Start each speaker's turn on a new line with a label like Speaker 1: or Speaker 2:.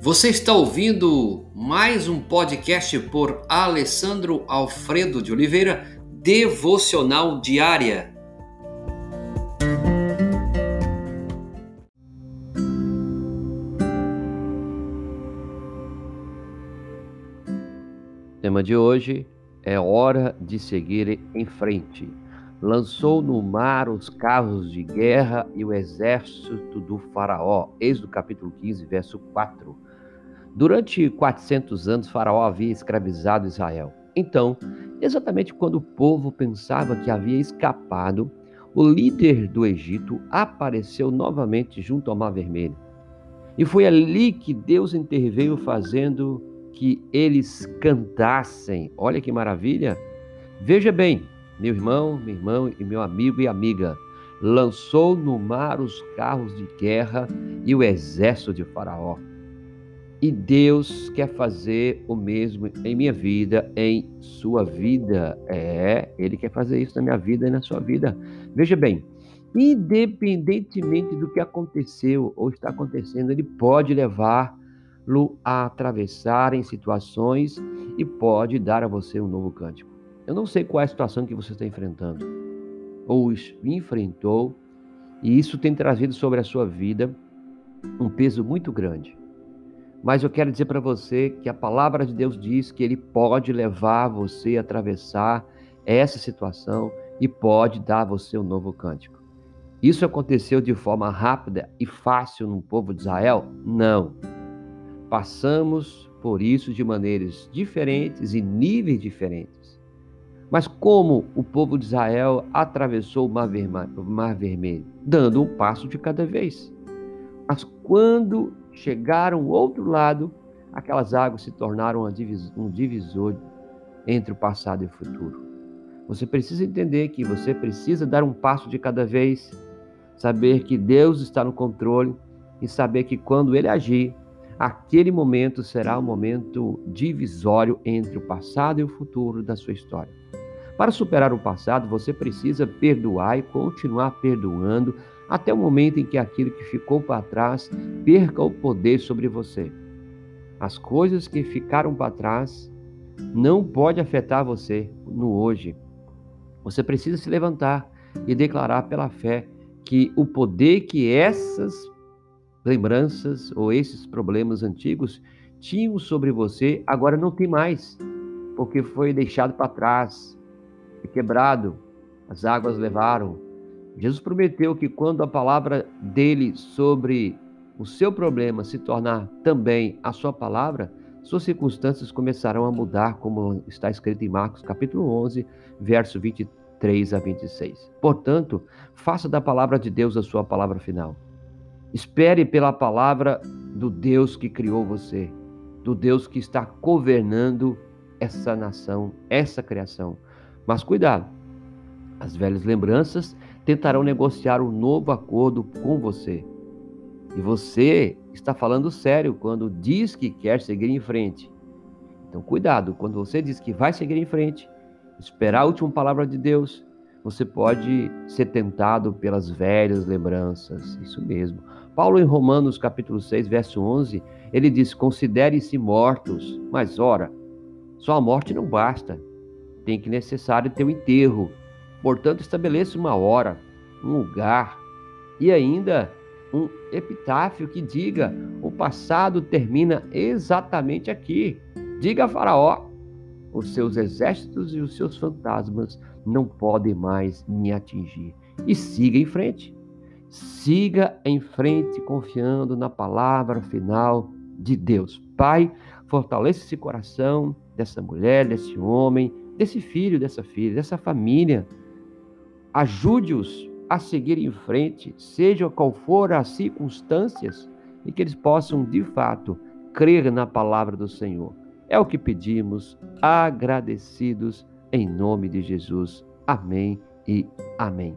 Speaker 1: Você está ouvindo mais um podcast por Alessandro Alfredo de Oliveira, Devocional Diária.
Speaker 2: O tema de hoje é hora de seguir em frente lançou no mar os carros de guerra e o exército do Faraó. Êxodo capítulo 15, verso 4. Durante 400 anos, Faraó havia escravizado Israel. Então, exatamente quando o povo pensava que havia escapado, o líder do Egito apareceu novamente junto ao Mar Vermelho. E foi ali que Deus interveio, fazendo que eles cantassem. Olha que maravilha! Veja bem, meu irmão, meu irmão e meu amigo e amiga, lançou no mar os carros de guerra e o exército de Faraó. E Deus quer fazer o mesmo em minha vida, em sua vida. É, Ele quer fazer isso na minha vida e na sua vida. Veja bem, independentemente do que aconteceu ou está acontecendo, Ele pode levá-lo a atravessar em situações e pode dar a você um novo cântico. Eu não sei qual é a situação que você está enfrentando ou enfrentou, e isso tem trazido sobre a sua vida um peso muito grande. Mas eu quero dizer para você que a palavra de Deus diz que Ele pode levar você a atravessar essa situação e pode dar a você um novo cântico. Isso aconteceu de forma rápida e fácil no povo de Israel? Não. Passamos por isso de maneiras diferentes e níveis diferentes. Mas como o povo de Israel atravessou o Mar, Vermelho? Dando um passo de cada vez. Mas quando chegaram ao outro lado, aquelas águas se tornaram um divisor entre o passado e o futuro. Você precisa entender que você precisa dar um passo de cada vez, saber que Deus está no controle e saber que quando Ele agir, aquele momento será o um momento divisório entre o passado e o futuro da sua história. Para superar o passado, você precisa perdoar e continuar perdoando até o momento em que aquilo que ficou para trás perca o poder sobre você. As coisas que ficaram para trás não pode afetar você no hoje. Você precisa se levantar e declarar pela fé que o poder que essas lembranças ou esses problemas antigos tinham sobre você agora não tem mais, porque foi deixado para trás, quebrado, as águas levaram. Jesus prometeu que quando a palavra dele sobre o seu problema se tornar também a sua palavra, suas circunstâncias começarão a mudar, como está escrito em Marcos capítulo 11, verso 23 a 26. Portanto, faça da palavra de Deus a sua palavra final. Espere pela palavra do Deus que criou você, do Deus que está governando essa nação, essa criação. Mas cuidado, as velhas lembranças tentarão negociar um novo acordo com você. E você está falando sério quando diz que quer seguir em frente. Então, cuidado, quando você diz que vai seguir em frente, esperar a última palavra de Deus, você pode ser tentado pelas velhas lembranças. Isso mesmo. Paulo, em Romanos capítulo 6, verso 11, ele diz: Considere-se mortos, mas ora, só a morte não basta tem que necessário ter o um enterro. Portanto, estabeleça uma hora, um lugar e ainda um epitáfio que diga: o passado termina exatamente aqui. Diga a Faraó: os seus exércitos e os seus fantasmas não podem mais me atingir. E siga em frente. Siga em frente, confiando na palavra final de Deus. Pai, fortaleça esse coração dessa mulher, desse homem, desse filho, dessa filha, dessa família. Ajude-os a seguir em frente, seja qual for as circunstâncias, e que eles possam, de fato, crer na palavra do Senhor. É o que pedimos, agradecidos em nome de Jesus. Amém e amém.